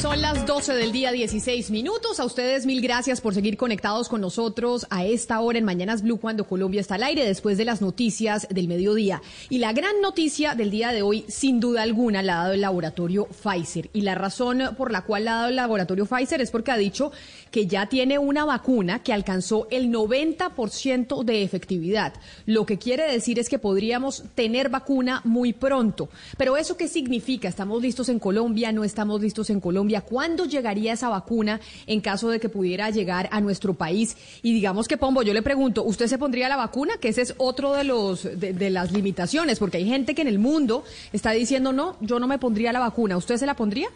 Son las 12 del día 16 minutos. A ustedes mil gracias por seguir conectados con nosotros a esta hora en Mañanas Blue cuando Colombia está al aire después de las noticias del mediodía. Y la gran noticia del día de hoy, sin duda alguna, la ha dado el laboratorio Pfizer. Y la razón por la cual la ha dado el laboratorio Pfizer es porque ha dicho que ya tiene una vacuna que alcanzó el 90% de efectividad. Lo que quiere decir es que podríamos tener vacuna muy pronto. Pero ¿eso qué significa? ¿Estamos listos en Colombia? ¿No estamos listos en Colombia? ¿Cuándo llegaría esa vacuna en caso de que pudiera llegar a nuestro país? Y digamos que, Pombo, yo le pregunto, ¿usted se pondría la vacuna? Que ese es otro de, los, de, las limitaciones, porque hay gente que en el mundo está diciendo, no, yo no me pondría la vacuna. ¿Usted se la pondría?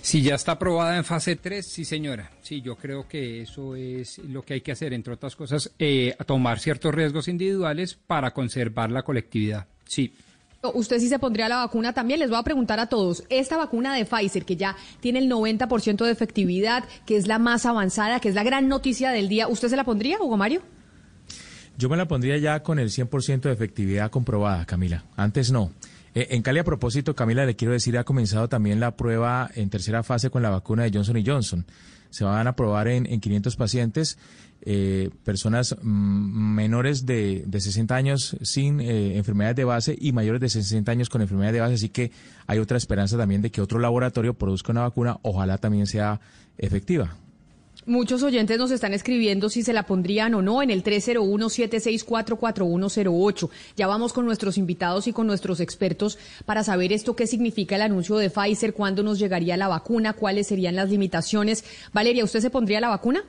Si ya está aprobada en fase 3, sí señora. Sí, yo creo que eso es lo que hay que hacer, entre otras cosas, eh, tomar ciertos riesgos individuales para conservar la colectividad. Sí. Usted sí se pondría la vacuna también. Les voy a preguntar a todos. Esta vacuna de Pfizer, que ya tiene el 90% de efectividad, que es la más avanzada, que es la gran noticia del día, ¿usted se la pondría, Hugo Mario? Yo me la pondría ya con el 100% de efectividad comprobada, Camila. Antes no. Eh, en Cali, a propósito, Camila, le quiero decir, ha comenzado también la prueba en tercera fase con la vacuna de Johnson Johnson. Se van a probar en, en 500 pacientes eh, personas mm, menores de, de, 60 años sin eh, enfermedades de base y mayores de 60 años con enfermedades de base. Así que hay otra esperanza también de que otro laboratorio produzca una vacuna, ojalá también sea efectiva. Muchos oyentes nos están escribiendo si se la pondrían o no en el 301-764-4108. Ya vamos con nuestros invitados y con nuestros expertos para saber esto qué significa el anuncio de Pfizer, cuándo nos llegaría la vacuna, cuáles serían las limitaciones. Valeria, ¿usted se pondría la vacuna?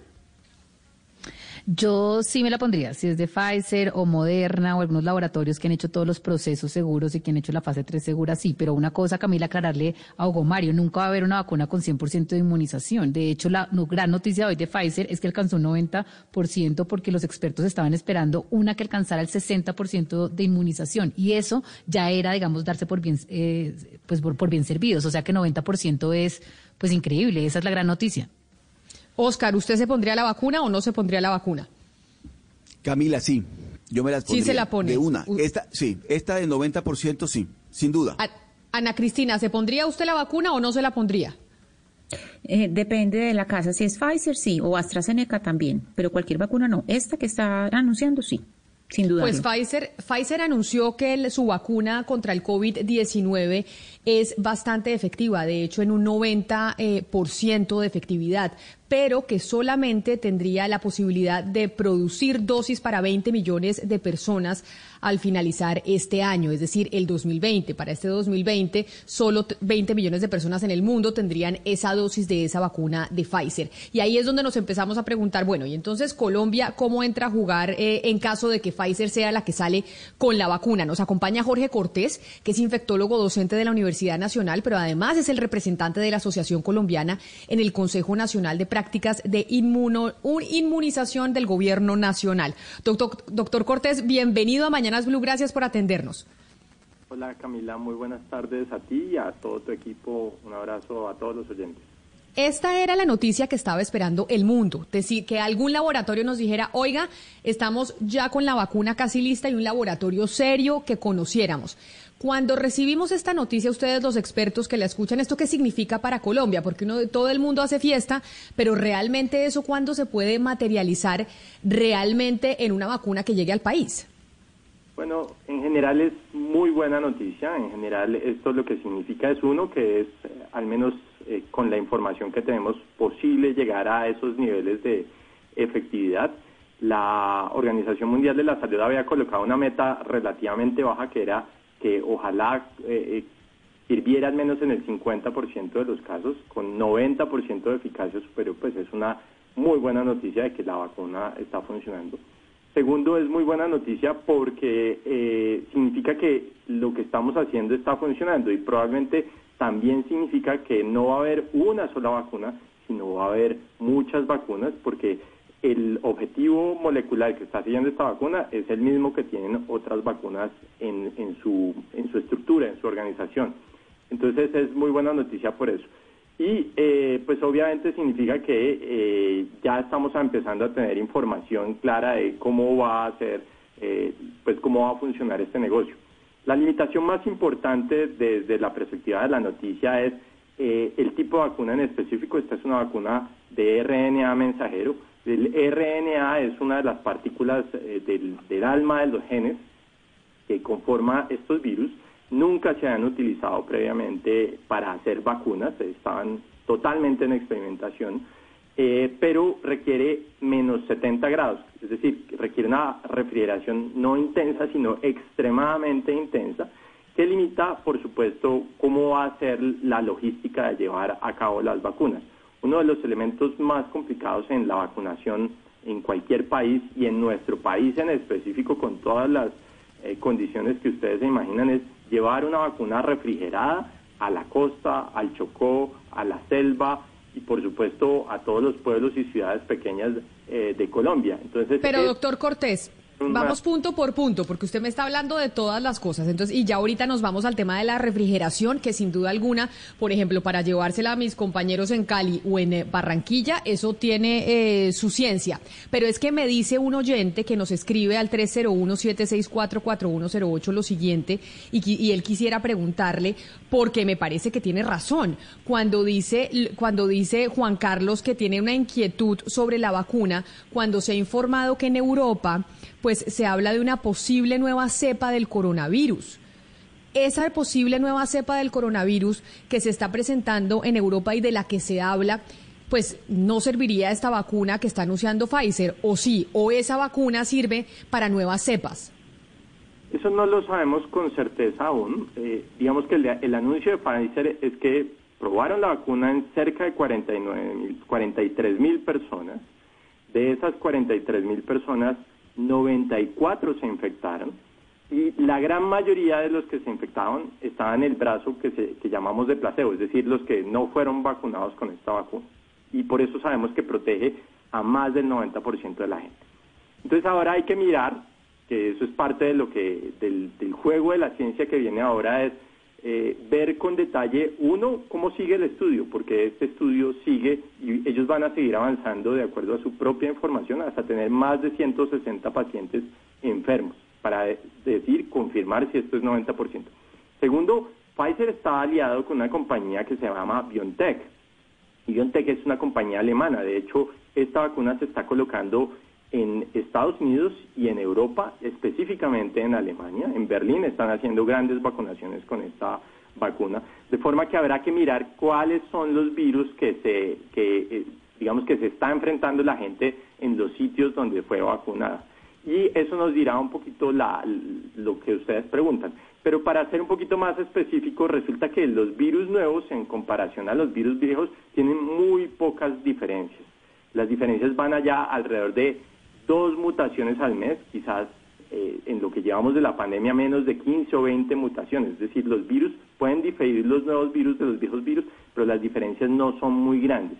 Yo sí me la pondría, si es de Pfizer o Moderna o algunos laboratorios que han hecho todos los procesos seguros y que han hecho la fase 3 segura, sí. Pero una cosa, Camila, aclararle a Hugo Mario, nunca va a haber una vacuna con 100% de inmunización. De hecho, la gran noticia hoy de Pfizer es que alcanzó un 90% porque los expertos estaban esperando una que alcanzara el 60% de inmunización. Y eso ya era, digamos, darse por bien, eh, pues por, por bien servidos. O sea que 90% es, pues increíble. Esa es la gran noticia. Oscar, ¿usted se pondría la vacuna o no se pondría la vacuna? Camila, sí. Yo me la pondría. Sí se la pone. De una. Esta, sí. Esta del 90% sí. Sin duda. Ana Cristina, ¿se pondría usted la vacuna o no se la pondría? Eh, depende de la casa. Si es Pfizer, sí. O AstraZeneca también. Pero cualquier vacuna no. Esta que está anunciando, sí. Sin duda. Pues Pfizer, Pfizer anunció que su vacuna contra el COVID-19 es bastante efectiva, de hecho en un 90% eh, por ciento de efectividad pero que solamente tendría la posibilidad de producir dosis para 20 millones de personas al finalizar este año, es decir, el 2020. Para este 2020, solo 20 millones de personas en el mundo tendrían esa dosis de esa vacuna de Pfizer. Y ahí es donde nos empezamos a preguntar, bueno, y entonces Colombia, ¿cómo entra a jugar eh, en caso de que Pfizer sea la que sale con la vacuna? Nos acompaña Jorge Cortés, que es infectólogo docente de la Universidad Nacional, pero además es el representante de la Asociación Colombiana en el Consejo Nacional de prácticas de inmunización del gobierno nacional. Doctor, doctor Cortés, bienvenido a Mañanas Blue, gracias por atendernos. Hola Camila, muy buenas tardes a ti y a todo tu equipo. Un abrazo a todos los oyentes. Esta era la noticia que estaba esperando el mundo, decir que algún laboratorio nos dijera, oiga, estamos ya con la vacuna casi lista y un laboratorio serio que conociéramos. Cuando recibimos esta noticia, ustedes los expertos que la escuchan, ¿esto qué significa para Colombia? Porque uno, todo el mundo hace fiesta, pero realmente eso cuándo se puede materializar realmente en una vacuna que llegue al país? Bueno, en general es muy buena noticia. En general esto lo que significa es uno que es, al menos eh, con la información que tenemos, posible llegar a esos niveles de efectividad. La Organización Mundial de la Salud había colocado una meta relativamente baja que era que ojalá eh, eh al menos en el 50% de los casos, con 90% de eficacia superior, pues es una muy buena noticia de que la vacuna está funcionando. Segundo, es muy buena noticia porque eh, significa que lo que estamos haciendo está funcionando y probablemente también significa que no va a haber una sola vacuna, sino va a haber muchas vacunas porque el objetivo molecular que está siguiendo esta vacuna es el mismo que tienen otras vacunas en, su, estructura, en su organización. Entonces es muy buena noticia por eso. Y eh, pues obviamente significa que eh, ya estamos empezando a tener información clara de cómo va a ser, eh, pues cómo va a funcionar este negocio. La limitación más importante desde la perspectiva de la noticia es el tipo de vacuna en específico. Esta es una vacuna de RNA mensajero. El RNA es una de las partículas eh, del, alma de los genes que conforma estos virus. Nunca se han utilizado previamente para hacer vacunas, estaban totalmente en experimentación, eh, pero requiere menos 70 grados, es decir, requiere una refrigeración no intensa, sino extremadamente intensa, que limita, por supuesto, cómo va a ser la logística de llevar a cabo las vacunas. Uno de los elementos más complicados en la vacunación en cualquier país y en nuestro país en específico, con todas las eh, condiciones que ustedes se imaginan, es llevar una vacuna refrigerada a la costa, al Chocó, a la selva y por supuesto a todos los pueblos y ciudades pequeñas eh, de Colombia. Entonces, Pero doctor Cortés, Vamos punto por punto, porque usted me está hablando de todas las cosas. Entonces, y ya ahorita nos vamos al tema de la refrigeración, que sin duda alguna, por ejemplo, para llevársela a mis compañeros en Cali o en eh, Barranquilla, eso tiene eh, su ciencia. Pero es que me dice un oyente que nos escribe al 301-764-4108 lo siguiente, y, y él quisiera preguntarle, porque me parece que tiene razón, cuando dice, cuando dice Juan Carlos que tiene una inquietud sobre la vacuna, cuando se ha informado que en Europa, pues se habla de una posible nueva cepa del coronavirus. Esa posible nueva cepa del coronavirus que se está presentando en Europa y de la que se habla, pues no serviría esta vacuna que está anunciando Pfizer, o sí, o esa vacuna sirve para nuevas cepas. Eso no lo sabemos con certeza aún. Eh, digamos que el, anuncio de Pfizer es que probaron la vacuna en cerca de 49 43 mil personas. De esas 43 mil personas, 94 se infectaron y la gran mayoría de los que se infectaron estaban en el brazo que, se, que llamamos de placebo, es decir, los que no fueron vacunados con esta vacuna. Y por eso sabemos que protege a más del 90% de la gente. Entonces ahora hay que mirar, que eso es parte de lo que del, del juego de la ciencia que viene ahora, es eh, ver con detalle, uno, cómo sigue el estudio, porque este estudio sigue y ellos van a seguir avanzando de acuerdo a su propia información hasta tener más de 160 pacientes enfermos, para decir, confirmar si esto es 90%. Segundo, Pfizer está aliado con una compañía que se llama BioNTech. BioNTech es una compañía alemana, de hecho, esta vacuna se está colocando en Estados Unidos y en Europa, específicamente en Alemania, en Berlín, están haciendo grandes vacunaciones con esta vacuna, de forma que habrá que mirar cuáles son los virus que se, que, eh, digamos que se está enfrentando la gente en los sitios donde fue vacunada. Y eso nos dirá un poquito la, lo que ustedes preguntan. Pero para ser un poquito más específico, resulta que los virus nuevos, en comparación a los virus viejos, tienen muy pocas diferencias. Las diferencias van allá alrededor de dos mutaciones al mes, quizás eh, en lo que llevamos de la pandemia menos de 15 o 20 mutaciones. Es decir, los virus pueden diferir los nuevos virus de los viejos virus, pero las diferencias no son muy grandes.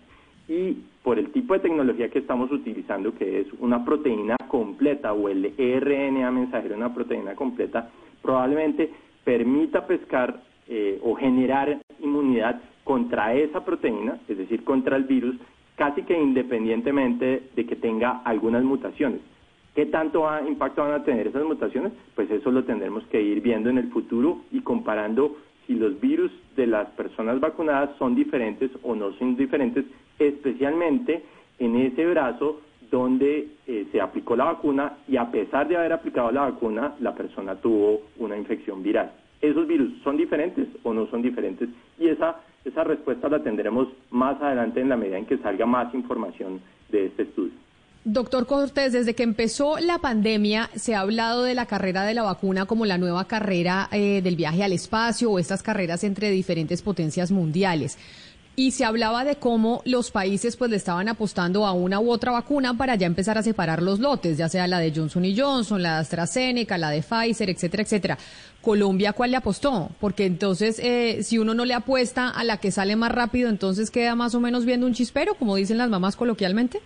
Y por el tipo de tecnología que estamos utilizando, que es una proteína completa o el RNA mensajero, una proteína completa, probablemente permita pescar eh, o generar inmunidad contra esa proteína, es decir, contra el virus, casi que independientemente de que tenga algunas mutaciones. ¿Qué tanto impacto van a tener esas mutaciones? Pues eso lo tendremos que ir viendo en el futuro y comparando si los virus de las personas vacunadas son diferentes o no son diferentes, especialmente en ese brazo donde eh, se aplicó la vacuna y a pesar de haber aplicado la vacuna, la persona tuvo una infección viral. ¿Esos virus son diferentes o no son diferentes? Y esa esa respuesta la tendremos más adelante en la medida en que salga más información de este estudio. Doctor Cortés, desde que empezó la pandemia se ha hablado de la carrera de la vacuna como la nueva carrera eh, del viaje al espacio o estas carreras entre diferentes potencias mundiales y se hablaba de cómo los países pues le estaban apostando a una u otra vacuna para ya empezar a separar los lotes, ya sea la de Johnson y Johnson, la de AstraZeneca, la de Pfizer, etcétera, etcétera. Colombia, ¿cuál le apostó? Porque entonces, eh, si uno no le apuesta a la que sale más rápido, entonces queda más o menos viendo un chispero, como dicen las mamás coloquialmente.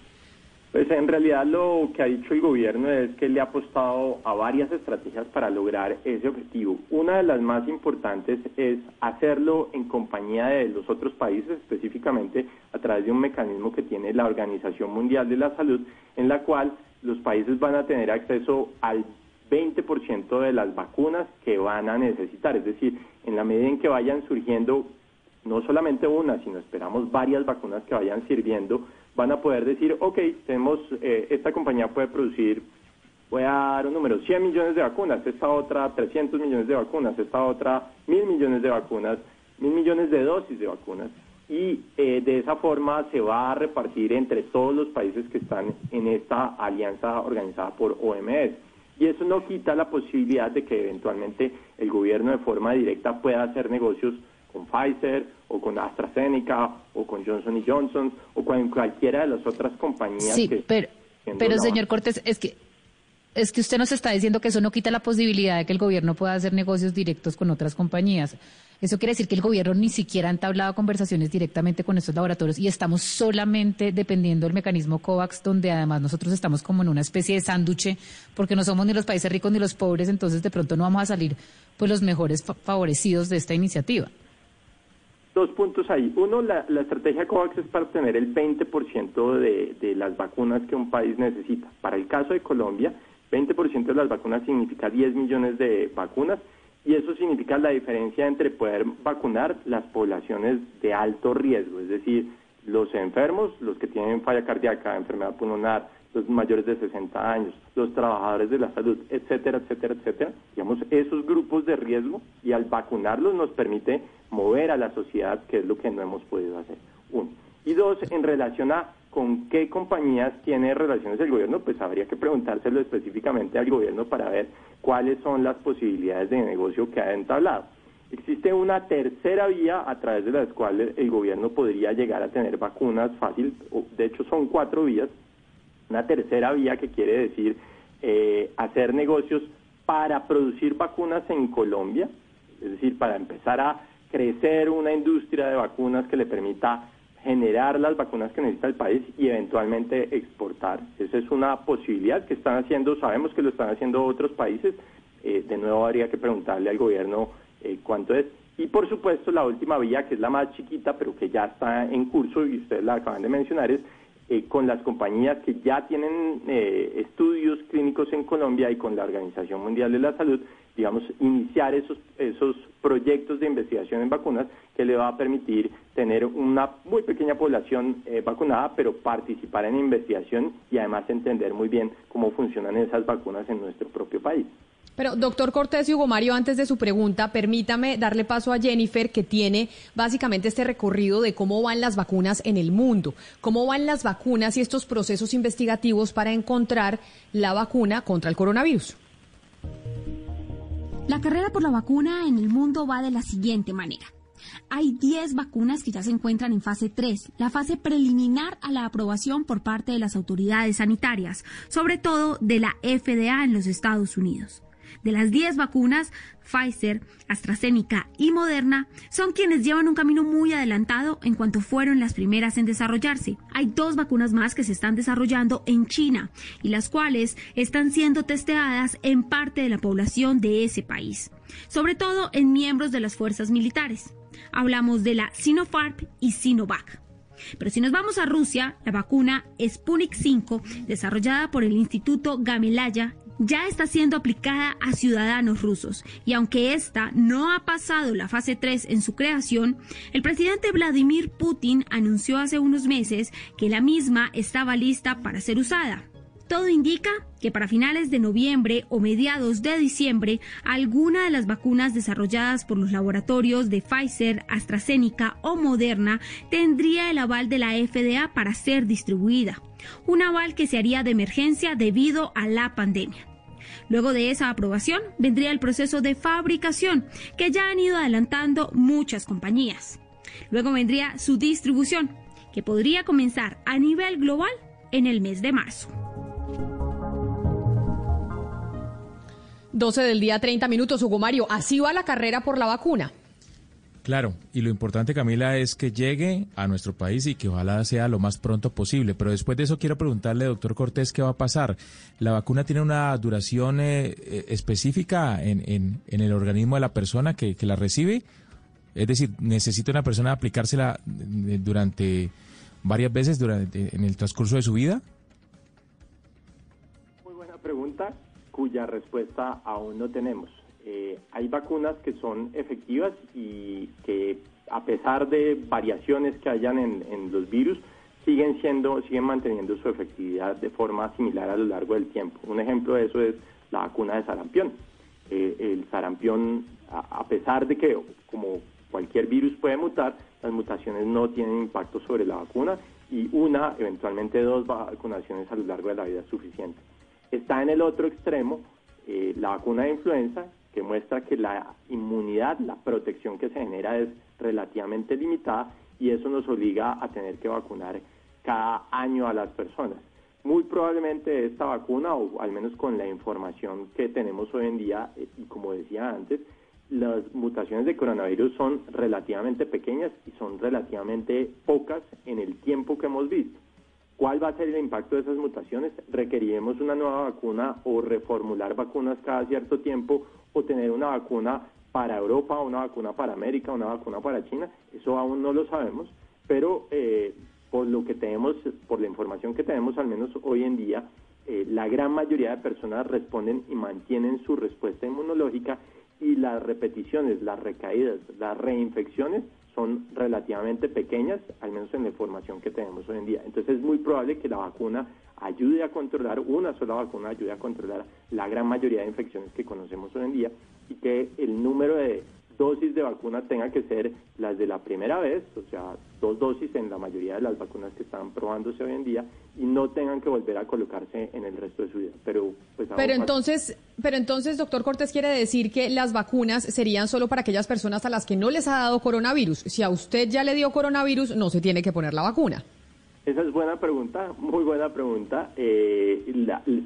Pues en realidad lo que ha dicho el gobierno es que le ha apostado a varias estrategias para lograr ese objetivo. Una de las más importantes es hacerlo en compañía de los otros países, específicamente a través de un mecanismo que tiene la Organización Mundial de la Salud, en la cual los países van a tener acceso al 20% de las vacunas que van a necesitar. Es decir, en la medida en que vayan surgiendo no solamente una, sino esperamos varias vacunas que vayan sirviendo, van a poder decir, ok, tenemos, eh, esta compañía puede producir, voy a dar un número, 100 millones de vacunas, esta otra 300 millones de vacunas, esta otra 1000 millones de vacunas, mil millones de dosis de vacunas y eh, de esa forma se va a repartir entre todos los países que están en esta alianza organizada por OMS. Y eso no quita la posibilidad de que eventualmente el gobierno de forma directa pueda hacer negocios con Pfizer o con AstraZeneca o con Johnson Johnson o con cualquiera de las otras compañías. Sí, pero, pero señor Cortés, es que es que usted nos está diciendo que eso no quita la posibilidad de que el gobierno pueda hacer negocios directos con otras compañías. Eso quiere decir que el gobierno ni siquiera ha entablado conversaciones directamente con estos laboratorios y estamos solamente dependiendo del mecanismo COVAX, donde además nosotros estamos como en una especie de sánduche, porque no somos ni los países ricos ni los pobres, entonces de pronto no vamos a salir pues los mejores favorecidos de esta iniciativa. Dos puntos ahí. Uno, la, estrategia COVAX es para obtener el 20% de, de las vacunas que un país necesita. Para el caso de Colombia, 20% de las vacunas significa 10 millones de vacunas y eso significa la diferencia entre poder vacunar las poblaciones de alto riesgo, es decir, los enfermos, los que tienen falla cardíaca, enfermedad pulmonar, los mayores de 60 años, los trabajadores de la salud, etcétera, etcétera, etcétera. Digamos, esos grupos de riesgo y al vacunarlos nos permite mover a la sociedad, que es lo que no hemos podido hacer. Uno. Y dos, en relación a con qué compañías tiene relaciones el gobierno, pues habría que preguntárselo específicamente al gobierno para ver cuáles son las posibilidades de negocio que ha entablado. Existe una tercera vía a través de la cual el gobierno podría llegar a tener vacunas fácil, de hecho son cuatro vías, una tercera vía que quiere decir eh, hacer negocios para producir vacunas en Colombia, es decir, para empezar a crecer una industria de vacunas que le permita generar las vacunas que necesita el país y eventualmente exportar. Esa es una posibilidad que están haciendo, sabemos que lo están haciendo otros países, eh, de nuevo habría que preguntarle al gobierno eh, cuánto es. Y por supuesto la última vía, que es la más chiquita, pero que ya está en curso y ustedes la acaban de mencionar, es eh, con las compañías que ya tienen estudios clínicos en Colombia y con la Organización Mundial de la Salud, digamos, iniciar esos, esos proyectos de investigación en vacunas que le va a permitir tener una muy pequeña población eh, vacunada, pero participar en investigación y además entender muy bien cómo funcionan esas vacunas en nuestro propio país. Pero, doctor Cortés y Hugo Mario, antes de su pregunta, permítame darle paso a Jennifer, que tiene básicamente este recorrido de cómo van las vacunas en el mundo, cómo van las vacunas y estos procesos investigativos para encontrar la vacuna contra el coronavirus. La carrera por la vacuna en el mundo va de la siguiente manera. Hay 10 vacunas que ya se encuentran en fase 3, la fase preliminar a la aprobación por parte de las autoridades sanitarias, sobre todo de la FDA en los Estados Unidos. De las 10 vacunas, Pfizer, AstraZeneca y Moderna son quienes llevan un camino muy adelantado en cuanto fueron las primeras en desarrollarse. Hay dos vacunas más que se están desarrollando en China y las cuales están siendo testeadas en parte de la población de ese país, sobre todo en miembros de las fuerzas militares. Hablamos de la Sinopharm y Sinovac. Pero si nos vamos a Rusia, la vacuna Sputnik 5, desarrollada por el Instituto Gamilaya ya está siendo aplicada a ciudadanos rusos y aunque esta no ha pasado la fase 3 en su creación, el presidente Vladimir Putin anunció hace unos meses que la misma estaba lista para ser usada. Todo indica que para finales de noviembre o mediados de diciembre, alguna de las vacunas desarrolladas por los laboratorios de Pfizer, AstraZeneca o Moderna tendría el aval de la FDA para ser distribuida. Un aval que se haría de emergencia debido a la pandemia. Luego de esa aprobación vendría el proceso de fabricación, que ya han ido adelantando muchas compañías. Luego vendría su distribución, que podría comenzar a nivel global en el mes de marzo. 12 del día, 30 minutos. Hugo Mario, así va la carrera por la vacuna. Claro, y lo importante, Camila, es que llegue a nuestro país y que ojalá sea lo más pronto posible. Pero después de eso quiero preguntarle, doctor Cortés, ¿qué va a pasar? ¿La vacuna tiene una duración eh, eh, específica en, el organismo de la persona que, que la recibe? Es decir, ¿necesita una persona aplicársela eh, durante varias veces durante, en el transcurso de su vida? Pregunta cuya respuesta aún no tenemos. Eh, hay vacunas que son efectivas y que a pesar de variaciones que hayan en, los virus, siguen siendo, siguen manteniendo su efectividad de forma similar a lo largo del tiempo. Un ejemplo de eso es la vacuna de sarampión. Eh, el sarampión, a, pesar de que como cualquier virus puede mutar, las mutaciones no tienen impacto sobre la vacuna y una, eventualmente dos vacunaciones a lo largo de la vida es suficiente. Está en el otro extremo eh, la vacuna de influenza, que muestra que la inmunidad, la protección que se genera es relativamente limitada y eso nos obliga a tener que vacunar cada año a las personas. Muy probablemente esta vacuna, o al menos con la información que tenemos hoy en día, eh, y como decía antes, las mutaciones de coronavirus son relativamente pequeñas y son relativamente pocas en el tiempo que hemos visto. ¿Cuál va a ser el impacto de esas mutaciones? ¿Requeriremos una nueva vacuna o reformular vacunas cada cierto tiempo o tener una vacuna para Europa, una vacuna para América, una vacuna para China? Eso aún no lo sabemos, pero eh, por lo que tenemos, por la información que tenemos, al menos hoy en día, eh, la gran mayoría de personas responden y mantienen su respuesta inmunológica y las repeticiones, las recaídas, las reinfecciones son relativamente pequeñas, al menos en la información que tenemos hoy en día. Entonces es muy probable que la vacuna ayude a controlar, una sola vacuna ayude a controlar la gran mayoría de infecciones que conocemos hoy en día y que el número de dosis de vacuna tenga que ser las de la primera vez, o sea, dos dosis en la mayoría de las vacunas que están probándose hoy en día y no tengan que volver a colocarse en el resto de su vida. Pero pues Pero entonces, pero entonces, doctor Cortés quiere decir que las vacunas serían solo para aquellas personas a las que no les ha dado coronavirus. Si a usted ya le dio coronavirus, no se tiene que poner la vacuna. Esa es buena pregunta, muy buena pregunta, eh,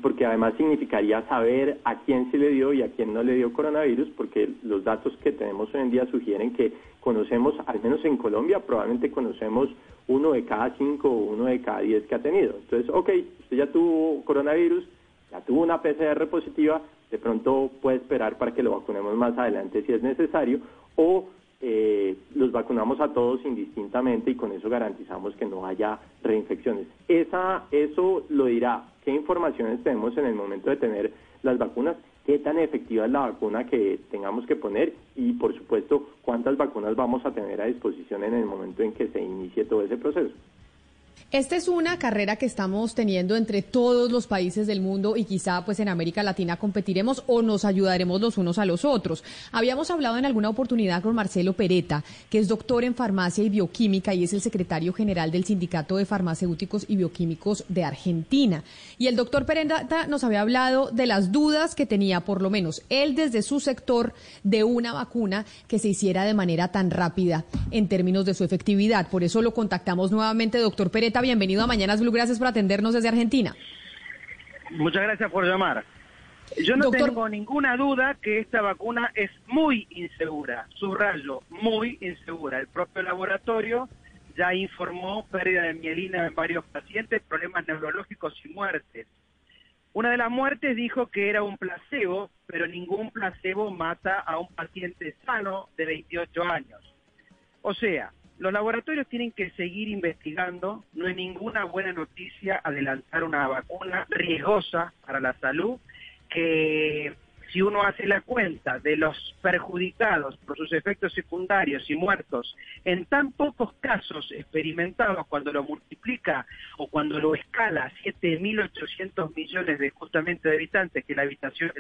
porque además significaría saber a quién se le dio y a quién no le dio coronavirus, porque los datos que tenemos hoy en día sugieren que conocemos, al menos en Colombia, probablemente conocemos uno de cada cinco o uno de cada diez que ha tenido. Entonces, ok, usted ya tuvo coronavirus, ya tuvo una PCR positiva, de pronto puede esperar para que lo vacunemos más adelante si es necesario, o eh, los vacunamos a todos indistintamente y con eso garantizamos que no haya reinfecciones. Esa, eso lo dirá qué informaciones tenemos en el momento de tener las vacunas, qué tan efectiva es la vacuna que tengamos que poner y, por supuesto, cuántas vacunas vamos a tener a disposición en el momento en que se inicie todo ese proceso. Esta es una carrera que estamos teniendo entre todos los países del mundo y quizá pues en América Latina competiremos o nos ayudaremos los unos a los otros. Habíamos hablado en alguna oportunidad con Marcelo Pereta, que es doctor en farmacia y bioquímica y es el secretario general del Sindicato de Farmacéuticos y Bioquímicos de Argentina. Y el doctor Pereta nos había hablado de las dudas que tenía, por lo menos él desde su sector, de una vacuna que se hiciera de manera tan rápida en términos de su efectividad. Por eso lo contactamos nuevamente, doctor Pereta bienvenido a Mañanas Blue, gracias por atendernos desde Argentina. Muchas gracias por llamar. Yo no tengo ninguna duda que esta vacuna es muy insegura, subrayo, muy insegura. El propio laboratorio ya informó pérdida de mielina en varios pacientes, problemas neurológicos y muertes. Una de las muertes dijo que era un placebo, pero ningún placebo mata a un paciente sano de 28 años. O sea, los laboratorios tienen que seguir investigando. No es ninguna buena noticia adelantar una vacuna riesgosa para la salud que si uno hace la cuenta de los perjudicados por sus efectos secundarios y muertos en tan pocos casos experimentados, cuando lo multiplica o cuando lo escala a 7.800 millones de justamente de habitantes, que la, habitación,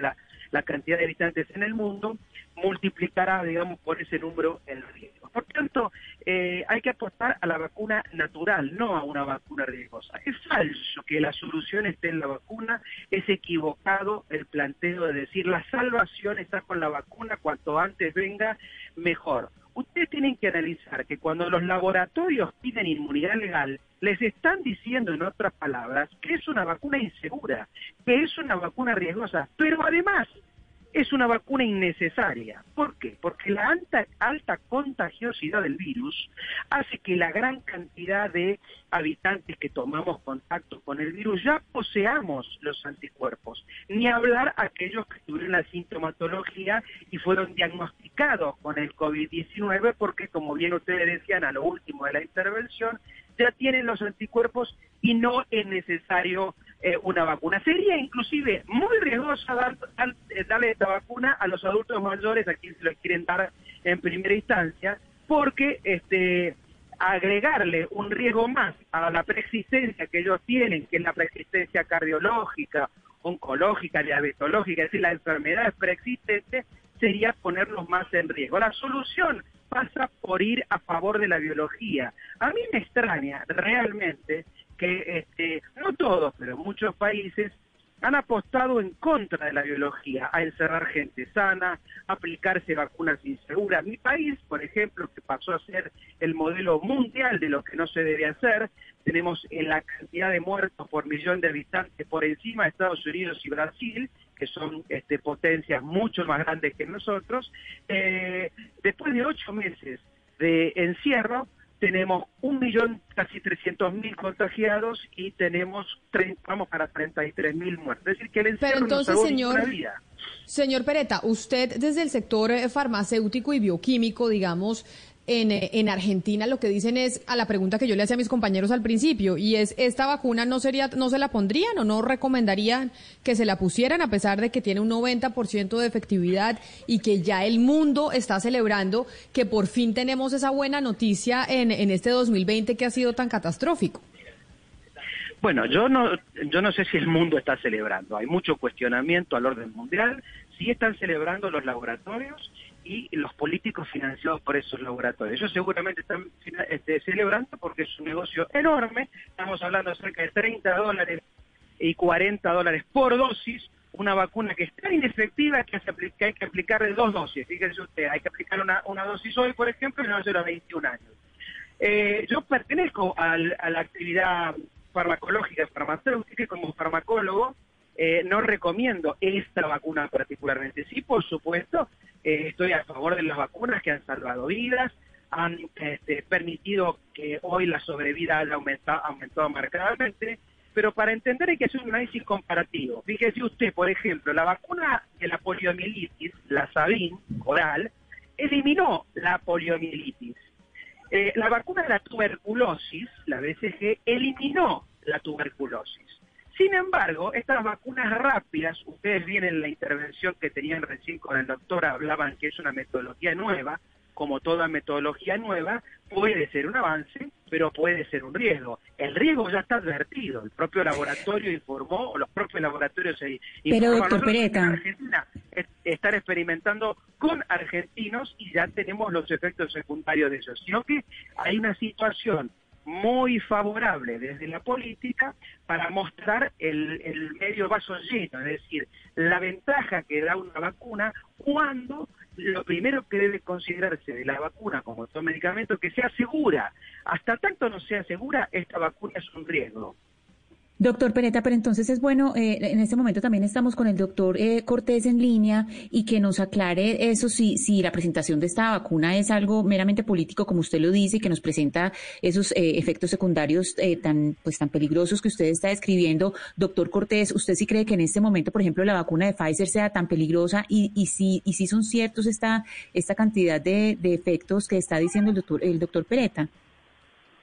la cantidad de habitantes en el mundo, multiplicará, digamos, por ese número el riesgo. Por tanto, eh, hay que apostar a la vacuna natural, no a una vacuna riesgosa. Es falso que la solución esté en la vacuna, es equivocado el planteo de decir la salvación está con la vacuna, cuanto antes venga, mejor. Ustedes tienen que analizar que cuando los laboratorios piden inmunidad legal, les están diciendo, en otras palabras, que es una vacuna insegura, que es una vacuna riesgosa, pero además es una vacuna innecesaria. ¿Por qué? Porque la alta, alta contagiosidad del virus hace que la gran cantidad de habitantes que tomamos contacto con el virus ya poseamos los anticuerpos, ni hablar aquellos que tuvieron la sintomatología y fueron diagnosticados con el COVID-19 porque, como bien ustedes decían a lo último de la intervención, ya tienen los anticuerpos y no es necesario eh, una vacuna. Sería inclusive muy riesgosa dar, eh, darle esta vacuna a los adultos mayores a quienes lo quieren dar en primera instancia, porque este agregarle un riesgo más a la preexistencia que ellos tienen, que es la preexistencia cardiológica, oncológica, diabetológica, es decir, las enfermedades preexistentes, sería ponerlos más en riesgo. La solución pasa por ir a favor de la biología. A mí me extraña realmente que este, no todos, pero muchos países han apostado en contra de la biología, a encerrar gente sana, a aplicarse vacunas inseguras. Mi país, por ejemplo, que pasó a ser el modelo mundial de lo que no se debe hacer, tenemos en la cantidad de muertos por millón de habitantes por encima de Estados Unidos y Brasil, que son este, potencias mucho más grandes que nosotros. Eh, después de ocho meses de encierro, tenemos un millón, casi 300 mil contagiados y tenemos, vamos para 33 mil muertos. Es decir, que el Pero entonces, señor, vida. señor Pereta, usted desde el sector eh, farmacéutico y bioquímico, digamos, eh, en, Argentina lo que dicen es a la pregunta que yo le hacía a mis compañeros al principio y es esta vacuna no sería no se la pondrían o no recomendarían que se la pusieran a pesar de que tiene un 90% de efectividad y que ya el mundo está celebrando que por fin tenemos esa buena noticia en, en este 2020 que ha sido tan catastrófico. Bueno, yo no, yo no sé si el mundo está celebrando. Hay mucho cuestionamiento al orden mundial. Sí están celebrando los laboratorios y los políticos financiados por esos laboratorios. Ellos seguramente están este, celebrando porque es un negocio enorme, estamos hablando de cerca de 30 dólares y 40 dólares por dosis, una vacuna que es tan inefectiva que, hay que aplicarle dos dosis. Fíjense usted, hay que aplicar una, dosis hoy, por ejemplo, y no a 21 años. Eh, yo pertenezco a la actividad farmacológica farmacéutica como farmacólogo eh, no recomiendo esta vacuna particularmente. Sí, por supuesto, eh, estoy a favor de las vacunas que han salvado vidas, han este, permitido que hoy la sobrevida haya aumentado, aumentado marcadamente, pero para entender hay que hacer un análisis comparativo. Fíjese usted, por ejemplo, la vacuna de la poliomielitis, la Sabin oral, eliminó la poliomielitis. Eh, la vacuna de la tuberculosis, la BCG, eliminó la tuberculosis. Sin embargo, estas vacunas rápidas, ustedes vienen en la intervención que tenían recién con el doctor, hablaban que es una metodología nueva, como toda metodología nueva, puede ser un avance, pero puede ser un riesgo. El riesgo ya está advertido, el propio laboratorio informó, o los propios laboratorios se Pero doctor Pereta. En Argentina están experimentando con argentinos y ya tenemos los efectos secundarios de eso, sino que hay una situación muy favorable desde la política para mostrar el, medio vaso lleno, es decir, la ventaja que da una vacuna cuando lo primero que debe considerarse de la vacuna como todo medicamento que sea segura. Hasta tanto no sea segura, esta vacuna es un riesgo. Doctor Pereta, pero entonces es bueno, eh, en este momento también estamos con el doctor eh, Cortés en línea y que nos aclare eso, si, si la presentación de esta vacuna es algo meramente político, como usted lo dice, y que nos presenta esos eh, efectos secundarios tan, pues, tan peligrosos que usted está describiendo. Doctor Cortés, ¿usted sí cree que en este momento, por ejemplo, la vacuna de Pfizer sea tan peligrosa y, y, si, y si son ciertos esta, esta cantidad de, de efectos que está diciendo el doctor, el doctor Pereta?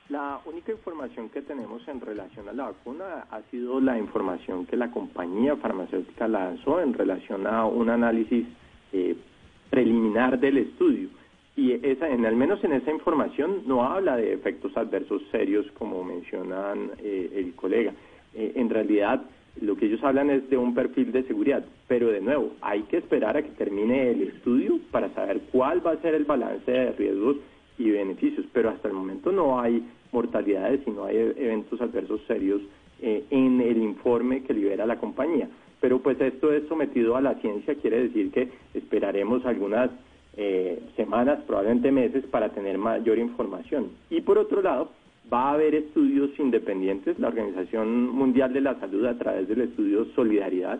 La única información que tenemos en relación a la vacuna ha sido la información que la compañía farmacéutica lanzó en relación a un análisis eh, preliminar del estudio. Y esa, en, al menos en esa información no habla de efectos adversos serios como mencionan eh, el colega. Eh, en realidad lo que ellos hablan es de un perfil de seguridad, pero de nuevo, hay que esperar a que termine el estudio para saber cuál va a ser el balance de riesgos y beneficios, pero hasta el momento no hay mortalidades y no hay eventos adversos serios eh, en el informe que libera la compañía. Pero pues esto es sometido a la ciencia, quiere decir que esperaremos algunas eh, semanas, probablemente meses, para tener mayor información. Y por otro lado, va a haber estudios independientes, la Organización Mundial de la Salud a través del estudio Solidaridad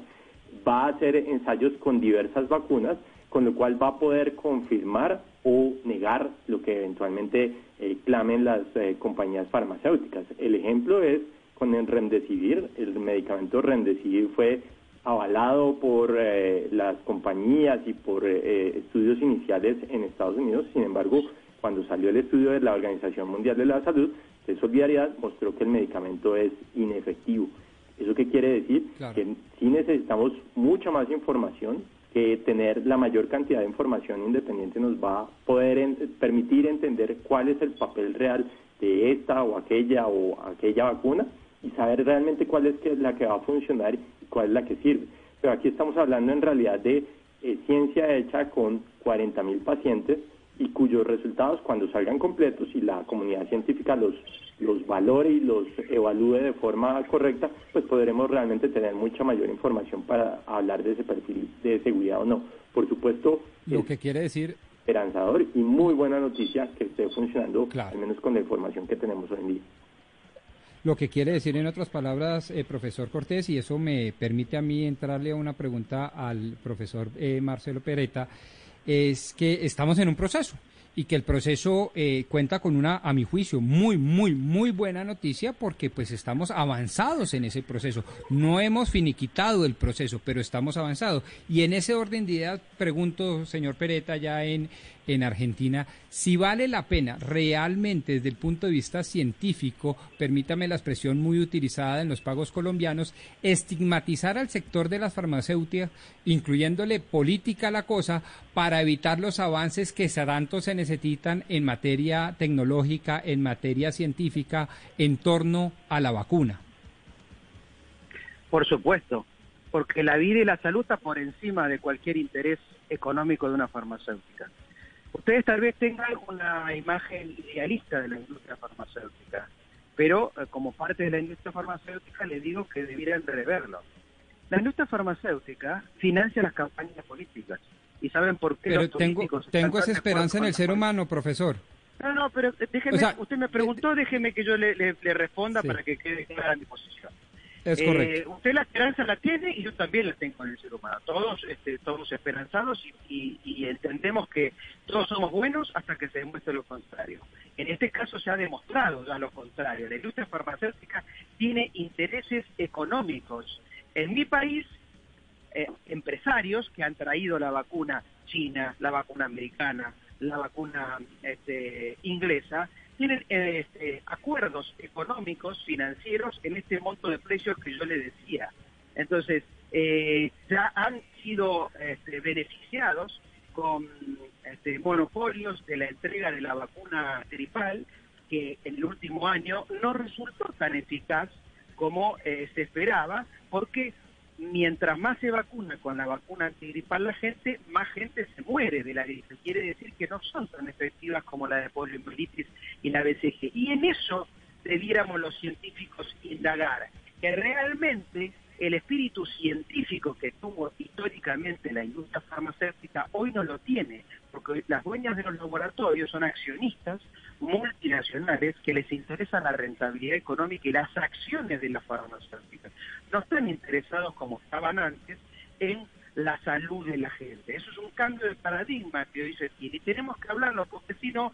va a hacer ensayos con diversas vacunas, con lo cual va a poder confirmar o negar lo que eventualmente eh, clamen las eh, compañías farmacéuticas. El ejemplo es con el Remdesivir, el medicamento Remdesivir fue avalado por eh, las compañías y por estudios iniciales en Estados Unidos, sin embargo, cuando salió el estudio de la Organización Mundial de la Salud, de solidaridad, mostró que el medicamento es inefectivo. ¿Eso qué quiere decir? Que sí necesitamos mucha más información que tener la mayor cantidad de información independiente nos va a poder permitir entender cuál es el papel real de esta o aquella o aquella vacuna y saber realmente cuál es la que va a funcionar y cuál es la que sirve. Pero aquí estamos hablando en realidad de eh, ciencia hecha con 40 mil pacientes y cuyos resultados cuando salgan completos y la comunidad científica los, los valore y los evalúe de forma correcta, pues podremos realmente tener mucha mayor información para hablar de ese perfil de seguridad o no. Por supuesto, lo que quiere decir esperanzador y muy buena noticia que esté funcionando, al menos con la información que tenemos hoy en día. Lo que quiere decir, en otras palabras, eh, profesor Cortés, y eso me permite a mí entrarle a una pregunta al profesor eh, Marcelo Pereta, es que estamos en un proceso y que el proceso eh, cuenta con una, a mi juicio, muy, muy, muy buena noticia porque pues estamos avanzados en ese proceso. No hemos finiquitado el proceso, pero estamos avanzados. Y en ese orden de ideas, pregunto, señor Pereta, ya en, en Argentina, si vale la pena realmente desde el punto de vista científico, permítame la expresión muy utilizada en los pagos colombianos, estigmatizar al sector de las farmacéuticas, incluyéndole política a la cosa, para evitar los avances que tanto se necesitan en materia tecnológica, en materia científica, en torno a la vacuna. Por supuesto, porque la vida y la salud está por encima de cualquier interés económico de una farmacéutica. Ustedes tal vez tengan una imagen idealista de la industria farmacéutica, pero eh, como parte de la industria farmacéutica les digo que debieran reverlo. La industria farmacéutica financia las campañas políticas. ¿Y saben por qué? Pero tengo, tengo esa esperanza en el ser humano, profesor. No, no, pero déjeme, usted me preguntó, déjeme que yo le, responda para que quede clara mi posición. Es correcto. Eh, usted la esperanza la tiene y yo también la tengo en el ser humano. Todos este, todos esperanzados y, entendemos que todos somos buenos hasta que se demuestre lo contrario. En este caso se ha demostrado ya lo contrario. La industria farmacéutica tiene intereses económicos. En mi país, eh, empresarios que han traído la vacuna china, la vacuna americana, la vacuna este, inglesa, tienen este, acuerdos económicos, financieros en este monto de precios que yo le decía. Entonces, eh, ya han sido este, beneficiados con este, monopolios de la entrega de la vacuna gripal, que en el último año no resultó tan eficaz como eh, se esperaba, porque mientras más se vacuna con la vacuna antigripal la gente, más gente se muere de la gripe. Quiere decir que no son tan efectivas como la de poliomielitis y la BCG. Y en eso debiéramos los científicos indagar, que realmente el espíritu científico que tuvo históricamente la industria farmacéutica hoy no lo tiene, porque las dueñas de los laboratorios son accionistas multinacionales que les interesa la rentabilidad económica y las acciones de las farmacéuticas. No están interesados como estaban antes en la salud de la gente. Eso es un cambio de paradigma que hoy se tiene y tenemos que hablarlo porque si no,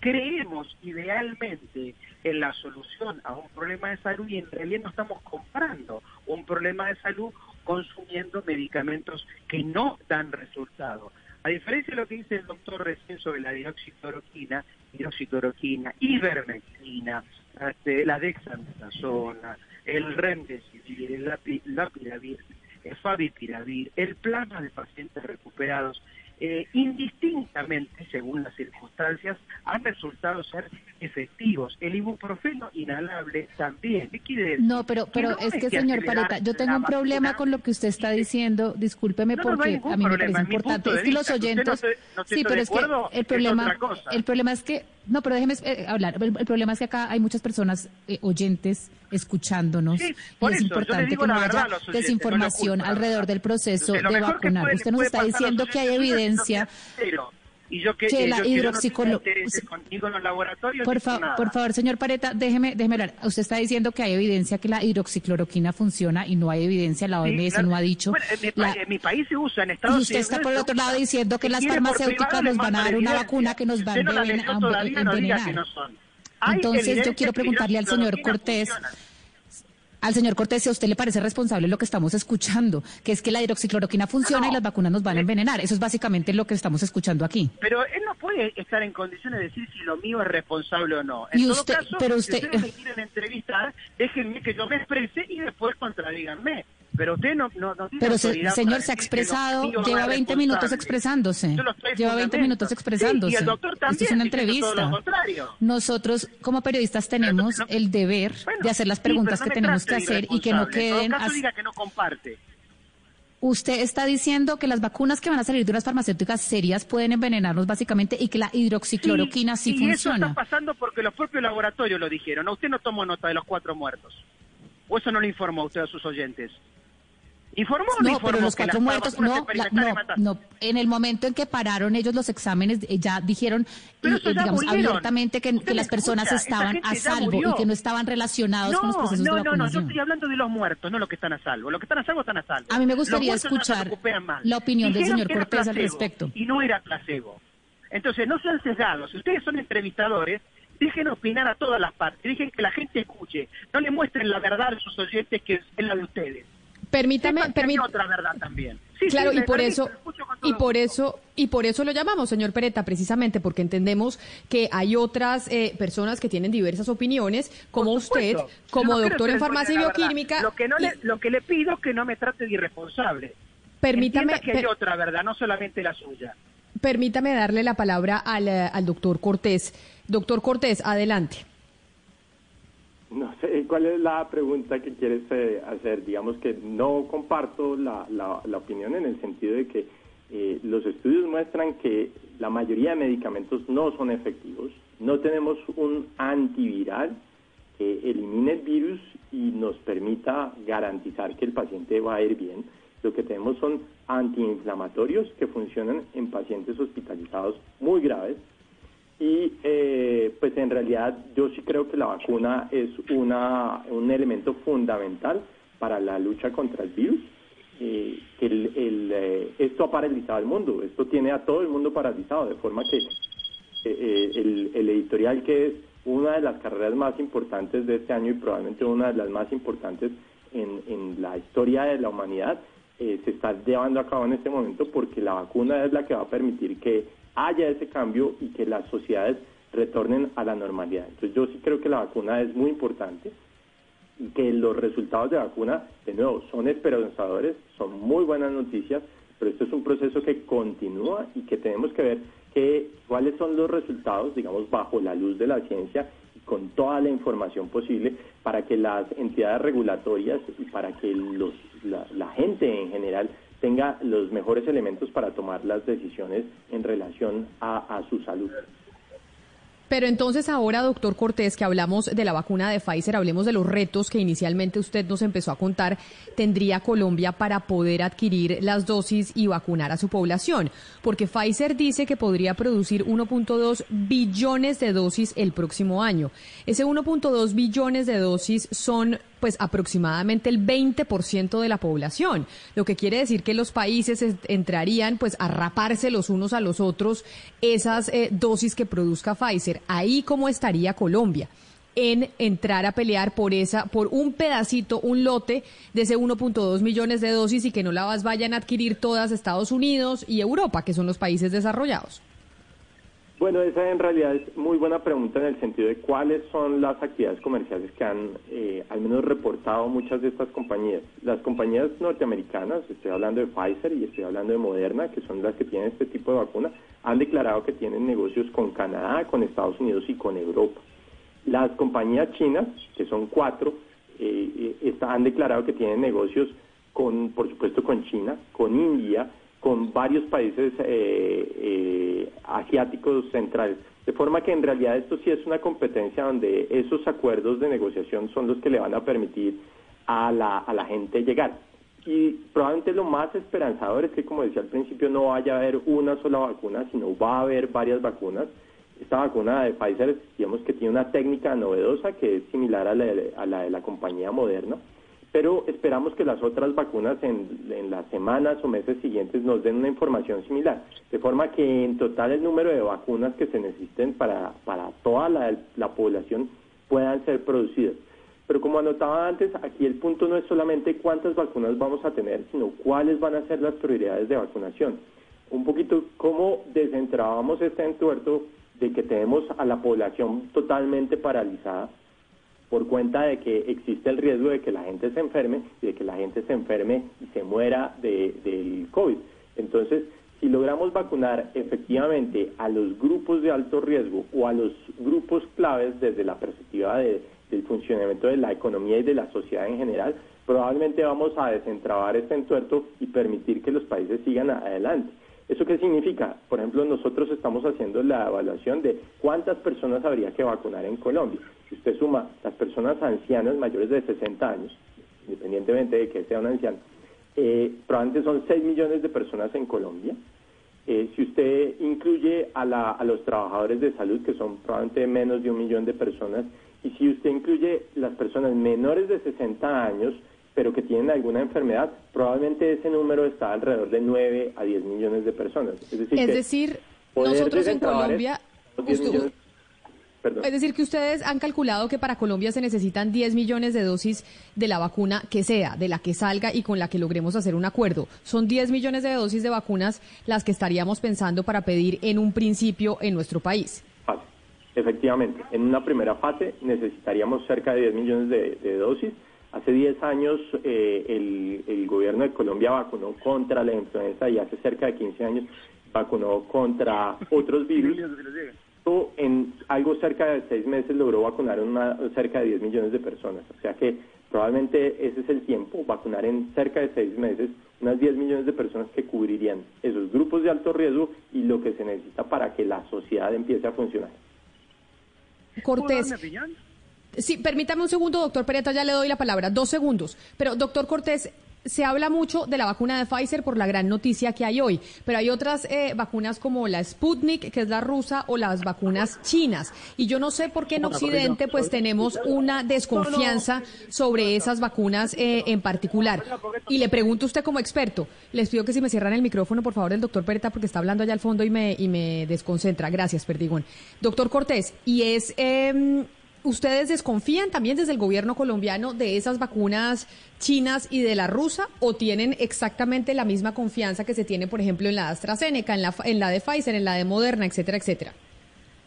creemos idealmente en la solución a un problema de salud y en realidad no estamos comprando un problema de salud consumiendo medicamentos que no dan resultado. A diferencia de lo que dice el doctor recién sobre la dioxicloroquina, hidroxicloroquina, ivermectina, este, la dexametasona, el remdesivir, el lapiravir, el favipiravir, el plasma de pacientes recuperados, eh, indistintamente, según las circunstancias, han resultado ser efectivos. El ibuprofeno inhalable también. ¿Qué quiere decir? No, pero, pero es que, señor Pareta, yo tengo un problema con lo que usted está diciendo. Discúlpeme porque a mí me parece importante. Es que los oyentes... sí, pero es que el problema, el problema es que no, pero déjeme eh, hablar. El, problema es que acá hay muchas personas eh, oyentes escuchándonos. Y es importante que no haya desinformación alrededor del proceso de vacunar. Usted nos está diciendo que hay evidencia. y yo que, que la hidroxicloroquina por, por favor señor Pareta déjeme déjeme hablar. Usted está diciendo que hay evidencia que la hidroxicloroquina funciona y no hay evidencia la OMS no ha dicho. En, mi, país se usa en Estados Unidos y usted está por el otro lado diciendo que las farmacéuticas nos van a dar una vacuna que nos va a envenenar entonces yo quiero preguntarle al señor Cortés al señor Cortés, si a usted le parece responsable lo que estamos escuchando, que es que la hidroxicloroquina funciona y las vacunas nos van a envenenar. Eso es básicamente lo que estamos escuchando aquí. Pero él no puede estar en condiciones de decir si lo mío es responsable o no. En todo caso, pero usted... si ustedes me quieren entrevistar, déjenme que yo me exprese y después contradíganme. Pero usted no, no, Pero señor se ha expresado, lleva 20 minutos expresándose. Lleva 20 minutos expresándose. y el doctor también. Esto es una entrevista. Nosotros como periodistas tenemos el deber de hacer las preguntas que tenemos que hacer y que no queden. En caso diga que no comparte. Usted está diciendo que las vacunas que van a salir de unas farmacéuticas serias pueden envenenarnos básicamente y que la hidroxicloroquina sí, funciona. Y eso está pasando porque los propios laboratorios lo dijeron. usted no tomó nota de los cuatro muertos? ¿O eso no le informó a usted a sus oyentes? ¿Informó no, no pero los cuatro muertos, no, no, no, en el momento en que pararon ellos los exámenes, eh, ya dijeron, digamos, abiertamente que, las personas estaban a salvo y que no estaban relacionados con los procesos no, de vacunación. No, no, yo estoy hablando de los muertos, no los que están a salvo. Los que están a salvo están a salvo. A mí me gustaría escuchar la opinión del señor Cortés al respecto. Y no era placebo. Entonces, no sean sesgados. Si ustedes son entrevistadores, dejen opinar a todas las partes, dejen que la gente escuche, no le muestren la verdad a sus oyentes que es la de ustedes. Permítame, permítame. otra verdad también. claro, y por eso y por eso y por eso lo llamamos, señor Pereta, precisamente porque entendemos que hay otras eh, personas que tienen diversas opiniones, como usted, como doctor en farmacia y bioquímica. Lo que no le, lo que le pido es que no me trate de irresponsable. Permítame que hay otra verdad, no solamente la suya. Permítame darle la palabra al, eh, al doctor Cortés. Doctor Cortés, adelante. No sé cuál es la pregunta que quieres eh, hacer. Digamos que no comparto la, la, opinión en el sentido de que eh, los estudios muestran que la mayoría de medicamentos no son efectivos. No tenemos un antiviral que elimine el virus y nos permita garantizar que el paciente va a ir bien. Lo que tenemos son antiinflamatorios que funcionan en pacientes hospitalizados muy graves y eh, pues en realidad yo sí creo que la vacuna es una, un elemento fundamental para la lucha contra el virus. Eh, el, eh, esto ha paralizado el mundo, esto tiene a todo el mundo paralizado, de forma que eh, el, el, editorial que es una de las carreras más importantes de este año y probablemente una de las más importantes en, en la historia de la humanidad, se está llevando a cabo en este momento porque la vacuna es la que va a permitir que haya ese cambio y que las sociedades retornen a la normalidad. Entonces yo sí creo que la vacuna es muy importante y que los resultados de vacuna, de nuevo, son esperanzadores, son muy buenas noticias, pero esto es un proceso que continúa y que tenemos que ver que, cuáles son los resultados, digamos, bajo la luz de la ciencia y con toda la información posible para que las entidades regulatorias y para que los, la gente en general tenga los mejores elementos para tomar las decisiones en relación a, su salud. Pero entonces ahora, doctor Cortés, que hablamos de la vacuna de Pfizer, hablemos de los retos que inicialmente usted nos empezó a contar, tendría Colombia para poder adquirir las dosis y vacunar a su población. Porque Pfizer dice que podría producir 1.2 billones de dosis el próximo año. Ese 1.2 billones de dosis son pues aproximadamente el 20% de la población, lo que quiere decir que los países entrarían pues a raparse los unos a los otros esas eh, dosis que produzca Pfizer. Ahí cómo estaría Colombia en entrar a pelear por esa, por un pedacito, un lote de ese 1.2 millones de dosis y que no las vayan a adquirir todas Estados Unidos y Europa, que son los países desarrollados. Bueno, esa en realidad es muy buena pregunta en el sentido de cuáles son las actividades comerciales que han eh, al menos reportado muchas de estas compañías. Las compañías norteamericanas, estoy hablando de Pfizer y estoy hablando de Moderna, que son las que tienen este tipo de vacuna, han declarado que tienen negocios con Canadá, con Estados Unidos y con Europa. Las compañías chinas, que son cuatro, eh, eh han declarado que tienen negocios con, por supuesto, con China, con India, con varios países eh, eh, asiáticos centrales. De forma que en realidad esto sí es una competencia donde esos acuerdos de negociación son los que le van a permitir a la, a la gente llegar. Y probablemente lo más esperanzador es que, como decía al principio, no vaya a haber una sola vacuna, sino va a haber varias vacunas. Esta vacuna de Pfizer, digamos que tiene una técnica novedosa que es similar a la a la, de la compañía Moderna pero esperamos que las otras vacunas en, las semanas o meses siguientes nos den una información similar, de forma que en total el número de vacunas que se necesiten para, para toda la, población puedan ser producidas. Pero como anotaba antes, aquí el punto no es solamente cuántas vacunas vamos a tener, sino cuáles van a ser las prioridades de vacunación. Un poquito cómo desentrabamos este entuerto de que tenemos a la población totalmente paralizada por cuenta de que existe el riesgo de que la gente se enferme y de que la gente se enferme y se muera de, del COVID. Entonces, si logramos vacunar efectivamente a los grupos de alto riesgo o a los grupos claves desde la perspectiva del funcionamiento de la economía y de la sociedad en general, probablemente vamos a desentrabar este entuerto y permitir que los países sigan adelante. ¿Eso qué significa? Por ejemplo, nosotros estamos haciendo la evaluación de cuántas personas habría que vacunar en Colombia. Si usted suma las personas ancianas mayores de 60 años, independientemente de que sea un anciano, eh, probablemente son 6 millones de personas en Colombia. Eh, si usted incluye a, a los trabajadores de salud, que son probablemente menos de un millón de personas, y si usted incluye las personas menores de 60 años, pero que tienen alguna enfermedad, probablemente ese número está alrededor de 9 a 10 millones de personas. Es decir, nosotros en Colombia... es decir, que ustedes han calculado que para Colombia se necesitan 10 millones de dosis de la vacuna que sea, de la que salga y con la que logremos hacer un acuerdo. Son 10 millones de dosis de vacunas las que estaríamos pensando para pedir en un principio en nuestro país. Efectivamente, en una primera fase necesitaríamos cerca de 10 millones de dosis Hace 10 años eh, el, gobierno de Colombia vacunó contra la influenza y hace cerca de 15 años vacunó contra otros virus. En algo cerca de 6 meses logró vacunar una, cerca de 10 millones de personas. O sea que probablemente ese es el tiempo, vacunar en cerca de 6 meses unas 10 millones de personas que cubrirían esos grupos de alto riesgo y lo que se necesita para que la sociedad empiece a funcionar. Cortés. Sí, permítame un segundo, doctor Pereta, ya le doy la palabra. Dos segundos. Pero, doctor Cortés, se habla mucho de la vacuna de Pfizer por la gran noticia que hay hoy, pero hay otras eh, vacunas como la Sputnik, que es la rusa, o las vacunas chinas. Y yo no sé por qué en Occidente pues tenemos una desconfianza sobre esas vacunas eh, en particular. Y le pregunto a usted como experto, les pido que si me cierran el micrófono, por favor, el doctor Pereta, porque está hablando allá al fondo y me, y me desconcentra. Gracias, Perdigón. Doctor Cortés, y es... Eh, ¿Ustedes desconfían también desde el gobierno colombiano de esas vacunas chinas y de la rusa o tienen exactamente la misma confianza que se tiene, por ejemplo, en la AstraZeneca, en la, en la de Pfizer, en la de Moderna, etcétera, etcétera?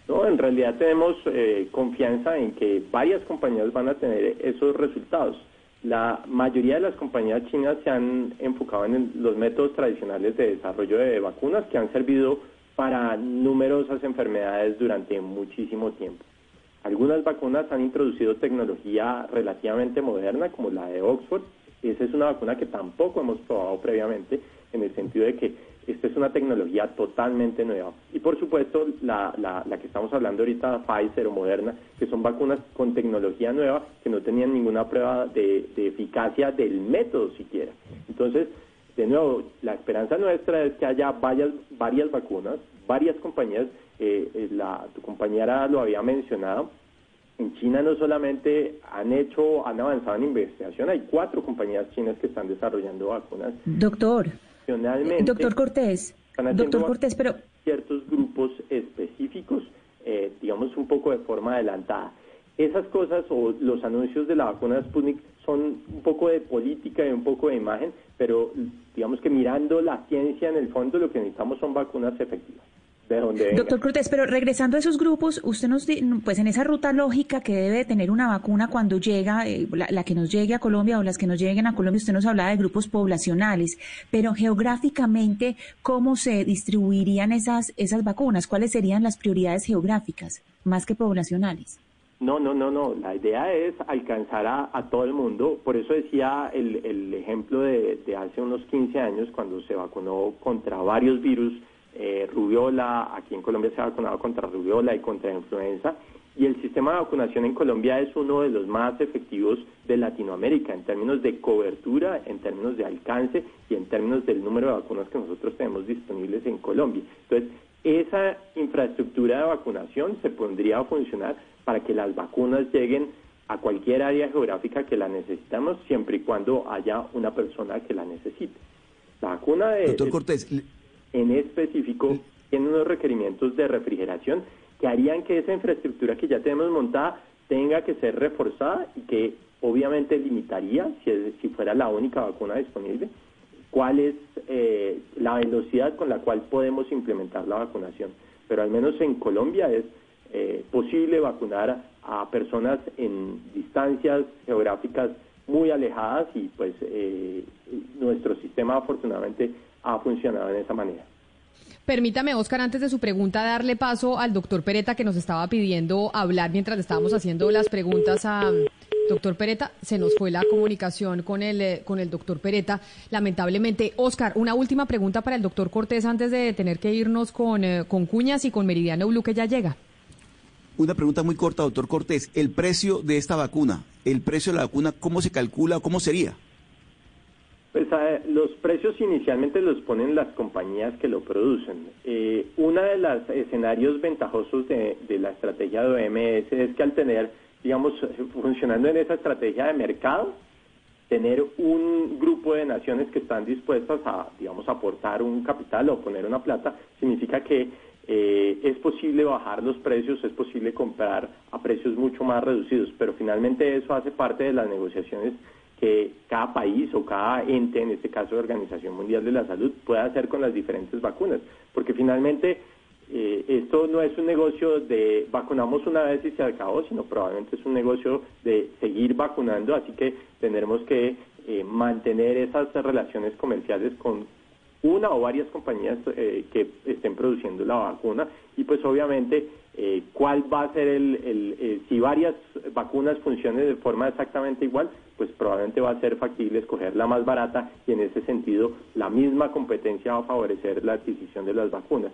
No, en realidad tenemos eh, confianza en que varias compañías van a tener esos resultados. La mayoría de las compañías chinas se han enfocado en los métodos tradicionales de desarrollo de vacunas que han servido para numerosas enfermedades durante muchísimo tiempo. Algunas vacunas han introducido tecnología relativamente moderna, como la de Oxford. Esa es una vacuna que tampoco hemos probado previamente, en el sentido de que esta es una tecnología totalmente nueva. Y por supuesto, la, la, que estamos hablando ahorita, Pfizer o Moderna, que son vacunas con tecnología nueva que no tenían ninguna prueba de, de eficacia del método siquiera. Entonces, de nuevo, la esperanza nuestra es que haya varias, varias vacunas, varias compañías eh, la, tu compañera lo había mencionado, en China no solamente han hecho, han avanzado en investigación, hay cuatro compañías chinas que están desarrollando vacunas. Doctor, doctor Cortés, doctor Cortés, pero ciertos grupos específicos, eh, digamos un poco de forma adelantada. Esas cosas o los anuncios de la vacuna Sputnik son un poco de política y un poco de imagen, pero digamos que mirando la ciencia en el fondo lo que necesitamos son vacunas efectivas. Doctor Cortés, pero regresando a esos grupos, usted nos, pues en esa ruta lógica que debe tener una vacuna cuando llega, eh, la, que nos llegue a Colombia o las que nos lleguen a Colombia, usted nos hablaba de grupos poblacionales, pero geográficamente, ¿cómo se distribuirían esas, esas vacunas? ¿Cuáles serían las prioridades geográficas, más que poblacionales? No, no, no, no. La idea es alcanzar a, todo el mundo. Por eso decía el, el ejemplo de, de hace unos 15 años, cuando se vacunó contra varios virus eh, rubiola, aquí en Colombia se ha vacunado contra rubiola y contra influenza, y el sistema de vacunación en Colombia es uno de los más efectivos de Latinoamérica en términos de cobertura, en términos de alcance y en términos del número de vacunas que nosotros tenemos disponibles en Colombia. Entonces, esa infraestructura de vacunación se pondría a funcionar para que las vacunas lleguen a cualquier área geográfica que la necesitamos, siempre y cuando haya una persona que la necesite. La vacuna de... Doctor Cortés, en específico tiene unos requerimientos de refrigeración que harían que esa infraestructura que ya tenemos montada tenga que ser reforzada y que obviamente limitaría, si, si fuera la única vacuna disponible, cuál es eh, la velocidad con la cual podemos implementar la vacunación. Pero al menos en Colombia es eh, posible vacunar a personas en distancias geográficas muy alejadas y pues eh, nuestro sistema afortunadamente ha funcionado en esa manera. Permítame, Oscar, antes de su pregunta, darle paso al doctor Pereta que nos estaba pidiendo hablar mientras estábamos haciendo las preguntas a doctor Pereta. Se nos fue la comunicación con el, eh, con el doctor Pereta, lamentablemente. Oscar, una última pregunta para el doctor Cortés antes de tener que irnos con, eh, con Cuñas y con Meridiano Blue que ya llega. Una pregunta muy corta, doctor Cortés. El precio de esta vacuna, el precio de la vacuna, ¿cómo se calcula o cómo sería? Pues los precios inicialmente los ponen las compañías que lo producen. Eh, uno de los escenarios ventajosos de, la estrategia de OMS es que al tener, digamos, funcionando en esa estrategia de mercado, tener un grupo de naciones que están dispuestas a, digamos, aportar un capital o poner una plata, significa que eh, es posible bajar los precios, es posible comprar a precios mucho más reducidos, pero finalmente eso hace parte de las negociaciones que cada país o cada ente, en este caso Organización Mundial de la Salud, pueda hacer con las diferentes vacunas, porque finalmente eh, esto no es un negocio de vacunamos una vez y se acabó, sino probablemente es un negocio de seguir vacunando, así que tendremos que eh, mantener esas relaciones comerciales con una o varias compañías eh, que estén produciendo la vacuna. Y pues obviamente eh, cuál va a ser el, el si varias vacunas funcionen de forma exactamente igual, pues probablemente va a ser factible escoger la más barata y en ese sentido la misma competencia va a favorecer la adquisición de las vacunas.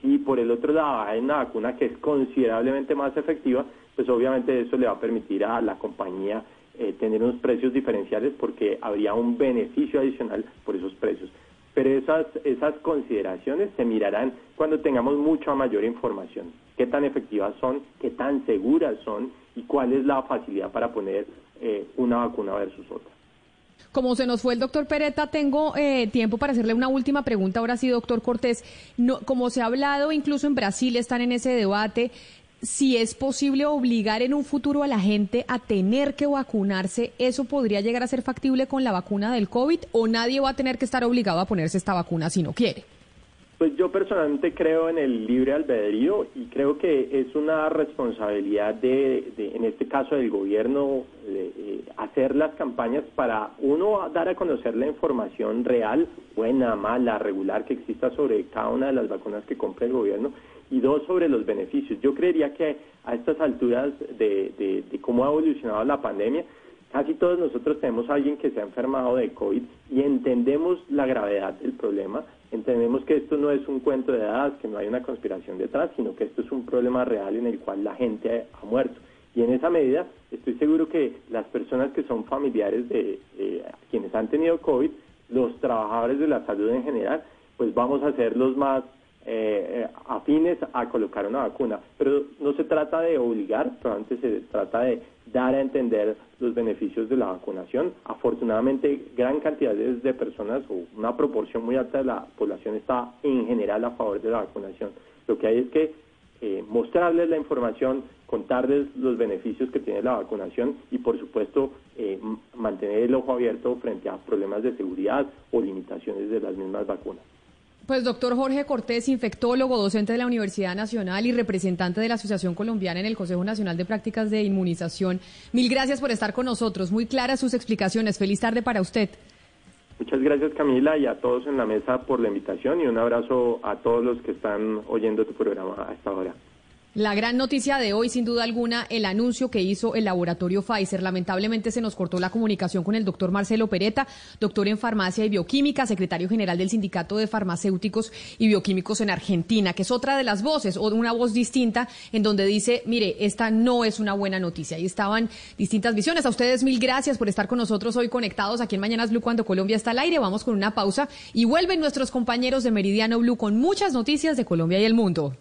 Si por el otro lado hay una vacuna que es considerablemente más efectiva, pues obviamente eso le va a permitir a la compañía eh, tener unos precios diferenciales porque habría un beneficio adicional por esos precios pero esas, esas consideraciones se mirarán cuando tengamos mucha mayor información. Qué tan efectivas son, qué tan seguras son y cuál es la facilidad para poner eh, una vacuna versus otra. Como se nos fue el doctor Pereta, tengo eh, tiempo para hacerle una última pregunta. Ahora sí, doctor Cortés, no, como se ha hablado, incluso en Brasil están en ese debate, si es posible obligar en un futuro a la gente a tener que vacunarse, ¿eso podría llegar a ser factible con la vacuna del COVID o nadie va a tener que estar obligado a ponerse esta vacuna si no quiere? Pues yo personalmente creo en el libre albedrío y creo que es una responsabilidad de, en este caso del gobierno, eh, hacer las campañas para, uno, dar a conocer la información real, buena, mala, regular que exista sobre cada una de las vacunas que compra el gobierno y dos, sobre los beneficios. Yo creería que a estas alturas de, cómo ha evolucionado la pandemia, casi todos nosotros tenemos a alguien que se ha enfermado de COVID y entendemos la gravedad del problema, entendemos que esto no es un cuento de hadas, que no hay una conspiración detrás, sino que esto es un problema real en el cual la gente ha muerto. Y en esa medida estoy seguro que las personas que son familiares de quienes han tenido COVID, los trabajadores de la salud en general, pues vamos a ser los más eh, afines a colocar una vacuna. Pero no se trata de obligar, probablemente se trata de dar a entender los beneficios de la vacunación. Afortunadamente, gran cantidad de personas o una proporción muy alta de la población está en general a favor de la vacunación. Lo que hay es que eh, mostrarles la información, contarles los beneficios que tiene la vacunación y, por supuesto, eh, mantener el ojo abierto frente a problemas de seguridad o limitaciones de las mismas vacunas. Pues doctor Jorge Cortés, infectólogo, docente de la Universidad Nacional y representante de la Asociación Colombiana en el Consejo Nacional de Prácticas de Inmunización, mil gracias por estar con nosotros. Muy claras sus explicaciones. Feliz tarde para usted. Muchas gracias Camila y a todos en la mesa por la invitación y un abrazo a todos los que están oyendo tu programa a esta hora. La gran noticia de hoy, sin duda alguna, el anuncio que hizo el laboratorio Pfizer. Lamentablemente se nos cortó la comunicación con el doctor Marcelo Pereta, doctor en farmacia y bioquímica, secretario general del Sindicato de Farmacéuticos y Bioquímicos en Argentina, que es otra de las voces o una voz distinta en donde dice, mire, esta no es una buena noticia. Ahí estaban distintas visiones. A ustedes mil gracias por estar con nosotros hoy conectados aquí en Mañanas Blue cuando Colombia está al aire. Vamos con una pausa y vuelven nuestros compañeros de Meridiano Blue con muchas noticias de Colombia y el mundo.